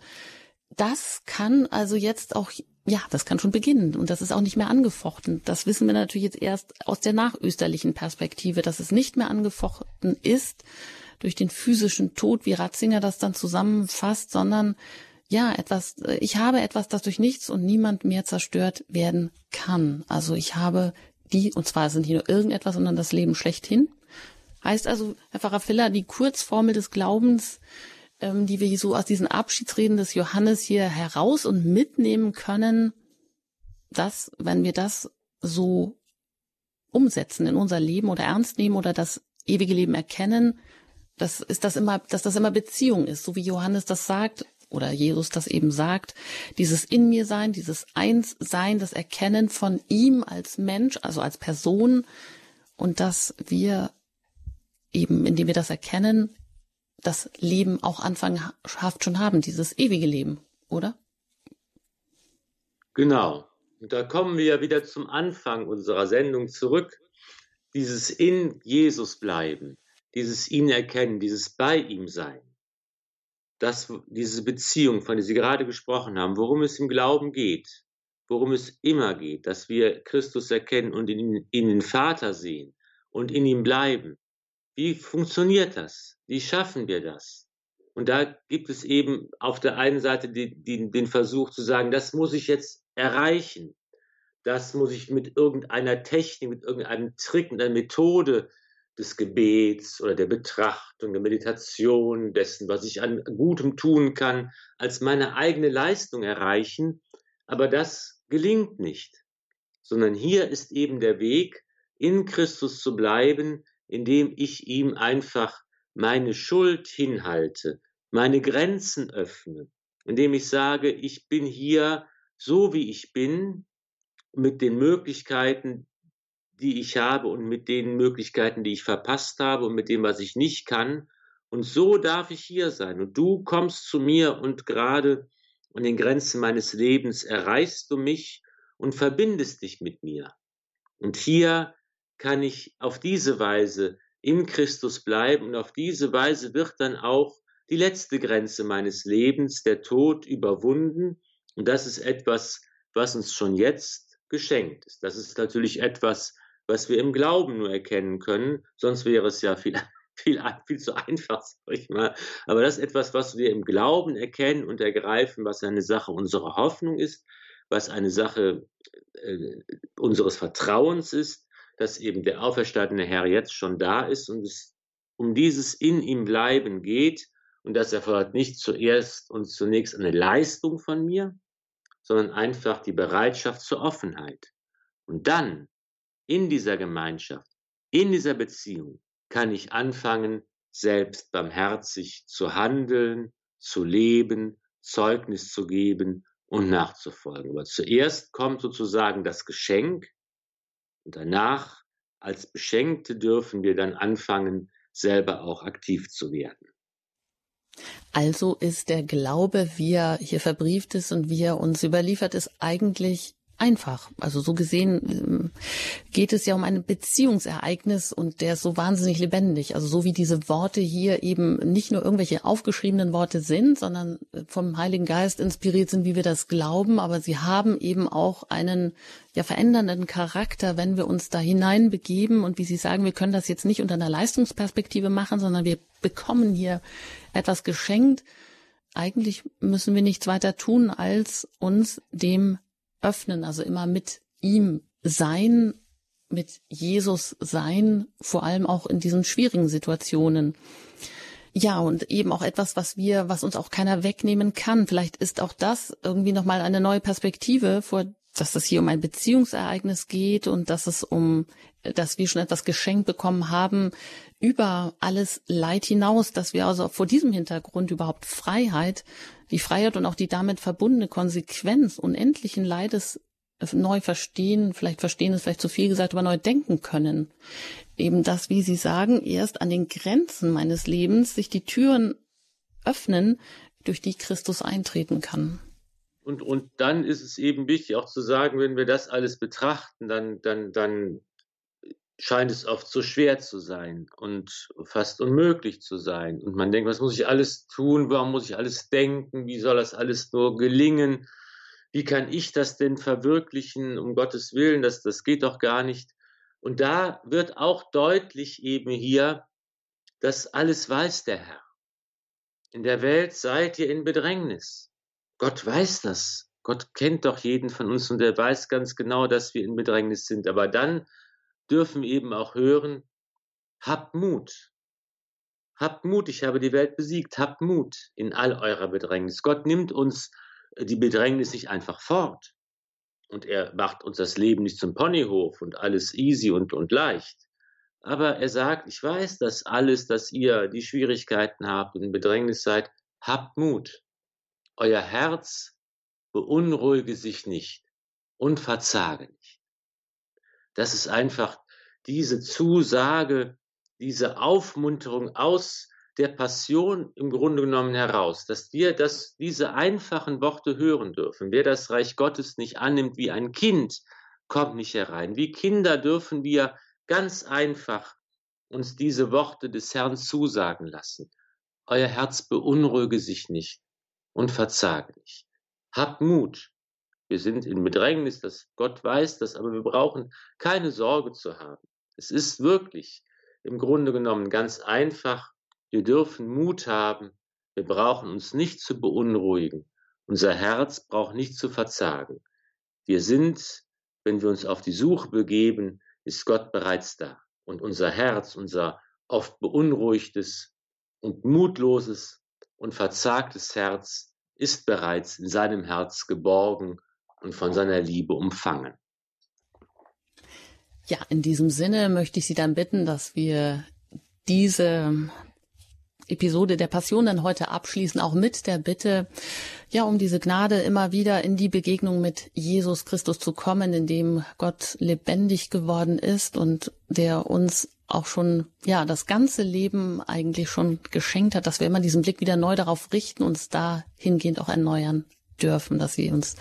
das kann also jetzt auch, ja, das kann schon beginnen und das ist auch nicht mehr angefochten. Das wissen wir natürlich jetzt erst aus der nachösterlichen Perspektive, dass es nicht mehr angefochten ist durch den physischen Tod, wie Ratzinger das dann zusammenfasst, sondern ja, etwas, ich habe etwas, das durch nichts und niemand mehr zerstört werden kann. Also ich habe die, und zwar sind hier nur irgendetwas, sondern das Leben schlechthin. Heißt also, Herr Pfarrer Filler, die Kurzformel des Glaubens, ähm, die wir so aus diesen Abschiedsreden des Johannes hier heraus und mitnehmen können, dass, wenn wir das so umsetzen in unser Leben oder ernst nehmen oder das ewige Leben erkennen, das ist das immer, dass das immer Beziehung ist, so wie Johannes das sagt, oder Jesus das eben sagt, dieses in mir sein, dieses eins sein, das Erkennen von ihm als Mensch, also als Person und dass wir eben, indem wir das erkennen, das Leben auch anfanghaft schon haben, dieses ewige Leben, oder? Genau. Und da kommen wir ja wieder zum Anfang unserer Sendung zurück. Dieses in Jesus bleiben, dieses ihn erkennen, dieses bei ihm sein dass diese Beziehung, von der Sie gerade gesprochen haben, worum es im Glauben geht, worum es immer geht, dass wir Christus erkennen und in, in den Vater sehen und in ihm bleiben. Wie funktioniert das? Wie schaffen wir das? Und da gibt es eben auf der einen Seite die, die, den Versuch zu sagen, das muss ich jetzt erreichen. Das muss ich mit irgendeiner Technik, mit irgendeinem Trick, mit einer Methode des Gebets oder der Betrachtung, der Meditation, dessen, was ich an Gutem tun kann, als meine eigene Leistung erreichen. Aber das gelingt nicht, sondern hier ist eben der Weg, in Christus zu bleiben, indem ich ihm einfach meine Schuld hinhalte, meine Grenzen öffne, indem ich sage, ich bin hier so, wie ich bin, mit den Möglichkeiten, die ich habe und mit den Möglichkeiten, die ich verpasst habe und mit dem, was ich nicht kann. Und so darf ich hier sein. Und du kommst zu mir und gerade an den Grenzen meines Lebens erreichst du mich und verbindest dich mit mir. Und hier kann ich auf diese Weise in Christus bleiben und auf diese Weise wird dann auch die letzte Grenze meines Lebens, der Tod, überwunden. Und das ist etwas, was uns schon jetzt geschenkt ist. Das ist natürlich etwas, was wir im Glauben nur erkennen können. Sonst wäre es ja viel, viel, viel zu einfach, sag ich mal. Aber das ist etwas, was wir im Glauben erkennen und ergreifen, was eine Sache unserer Hoffnung ist, was eine Sache äh, unseres Vertrauens ist, dass eben der auferstandene Herr jetzt schon da ist und es um dieses in ihm bleiben geht. Und das erfordert nicht zuerst und zunächst eine Leistung von mir, sondern einfach die Bereitschaft zur Offenheit. Und dann in dieser Gemeinschaft, in dieser Beziehung kann ich anfangen, selbst barmherzig zu handeln, zu leben, Zeugnis zu geben und nachzufolgen. Aber zuerst kommt sozusagen das Geschenk und danach als Beschenkte dürfen wir dann anfangen, selber auch aktiv zu werden. Also ist der Glaube, wie er hier verbrieft ist und wie er uns überliefert ist, eigentlich einfach. Also so gesehen ähm, geht es ja um ein Beziehungsereignis und der ist so wahnsinnig lebendig. Also so wie diese Worte hier eben nicht nur irgendwelche aufgeschriebenen Worte sind, sondern äh, vom Heiligen Geist inspiriert sind, wie wir das glauben, aber sie haben eben auch einen ja verändernden Charakter, wenn wir uns da hineinbegeben und wie Sie sagen, wir können das jetzt nicht unter einer Leistungsperspektive machen, sondern wir bekommen hier etwas geschenkt. Eigentlich müssen wir nichts weiter tun, als uns dem öffnen, also immer mit ihm sein, mit Jesus sein, vor allem auch in diesen schwierigen Situationen. Ja, und eben auch etwas, was wir, was uns auch keiner wegnehmen kann. Vielleicht ist auch das irgendwie nochmal eine neue Perspektive, vor, dass es hier um ein Beziehungsereignis geht und dass es um, dass wir schon etwas geschenkt bekommen haben über alles Leid hinaus, dass wir also vor diesem Hintergrund überhaupt Freiheit die Freiheit und auch die damit verbundene Konsequenz unendlichen Leides neu verstehen, vielleicht verstehen ist vielleicht zu viel gesagt, aber neu denken können. Eben das, wie Sie sagen, erst an den Grenzen meines Lebens sich die Türen öffnen, durch die Christus eintreten kann. Und, und dann ist es eben wichtig auch zu sagen, wenn wir das alles betrachten, dann, dann, dann scheint es oft so schwer zu sein und fast unmöglich zu sein. Und man denkt, was muss ich alles tun? Warum muss ich alles denken? Wie soll das alles nur gelingen? Wie kann ich das denn verwirklichen? Um Gottes Willen, das, das geht doch gar nicht. Und da wird auch deutlich eben hier, dass alles weiß der Herr. In der Welt seid ihr in Bedrängnis. Gott weiß das. Gott kennt doch jeden von uns und er weiß ganz genau, dass wir in Bedrängnis sind. Aber dann dürfen eben auch hören, habt Mut. Habt Mut, ich habe die Welt besiegt. Habt Mut in all eurer Bedrängnis. Gott nimmt uns äh, die Bedrängnis nicht einfach fort. Und er macht uns das Leben nicht zum Ponyhof und alles easy und, und leicht. Aber er sagt, ich weiß, dass alles, dass ihr die Schwierigkeiten habt und in Bedrängnis seid, habt Mut. Euer Herz beunruhige sich nicht und verzage nicht. Das ist einfach diese Zusage, diese Aufmunterung aus der Passion im Grunde genommen heraus, dass wir das, diese einfachen Worte hören dürfen. Wer das Reich Gottes nicht annimmt wie ein Kind, kommt nicht herein. Wie Kinder dürfen wir ganz einfach uns diese Worte des Herrn zusagen lassen. Euer Herz beunruhige sich nicht und verzage nicht. Habt Mut, wir sind in Bedrängnis, dass Gott weiß das, aber wir brauchen keine Sorge zu haben. Es ist wirklich im Grunde genommen ganz einfach. Wir dürfen Mut haben. Wir brauchen uns nicht zu beunruhigen. Unser Herz braucht nicht zu verzagen. Wir sind, wenn wir uns auf die Suche begeben, ist Gott bereits da. Und unser Herz, unser oft beunruhigtes und mutloses und verzagtes Herz ist bereits in seinem Herz geborgen und von seiner Liebe umfangen. Ja, in diesem Sinne möchte ich Sie dann bitten, dass wir diese Episode der Passion dann heute abschließen, auch mit der Bitte, ja, um diese Gnade immer wieder in die Begegnung mit Jesus Christus zu kommen, in dem Gott lebendig geworden ist und der uns auch schon, ja, das ganze Leben eigentlich schon geschenkt hat, dass wir immer diesen Blick wieder neu darauf richten, uns dahingehend auch erneuern dürfen, dass Sie uns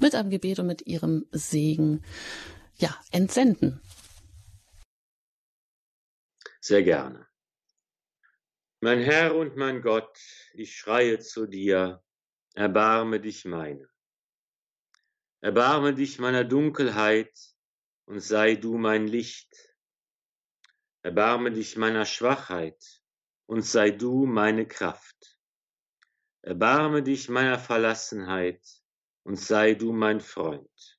mit einem Gebet und mit Ihrem Segen ja, entsenden. Sehr gerne. Mein Herr und mein Gott, ich schreie zu dir, erbarme dich meine. Erbarme dich meiner Dunkelheit und sei du mein Licht. Erbarme dich meiner Schwachheit und sei du meine Kraft. Erbarme dich meiner Verlassenheit und sei du mein Freund.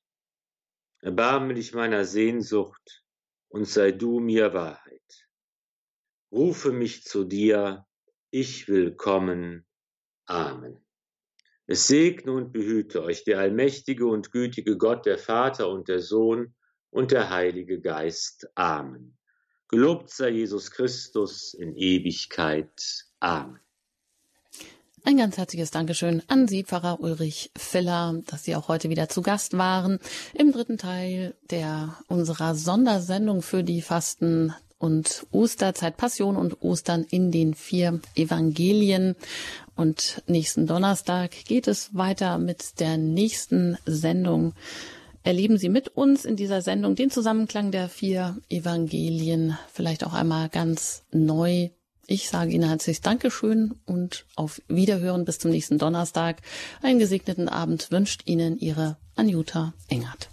Erbarme dich meiner Sehnsucht und sei du mir Wahrheit. Rufe mich zu dir, ich will kommen. Amen. Es segne und behüte euch der allmächtige und gütige Gott, der Vater und der Sohn und der Heilige Geist. Amen. Gelobt sei Jesus Christus in Ewigkeit. Amen. Ein ganz herzliches Dankeschön an Sie, Pfarrer Ulrich Filler, dass Sie auch heute wieder zu Gast waren im dritten Teil der unserer Sondersendung für die Fasten und Osterzeit, Passion und Ostern in den vier Evangelien. Und nächsten Donnerstag geht es weiter mit der nächsten Sendung. Erleben Sie mit uns in dieser Sendung den Zusammenklang der vier Evangelien, vielleicht auch einmal ganz neu ich sage Ihnen herzlich Dankeschön und auf Wiederhören bis zum nächsten Donnerstag. Einen gesegneten Abend wünscht Ihnen Ihre Anjuta Engert.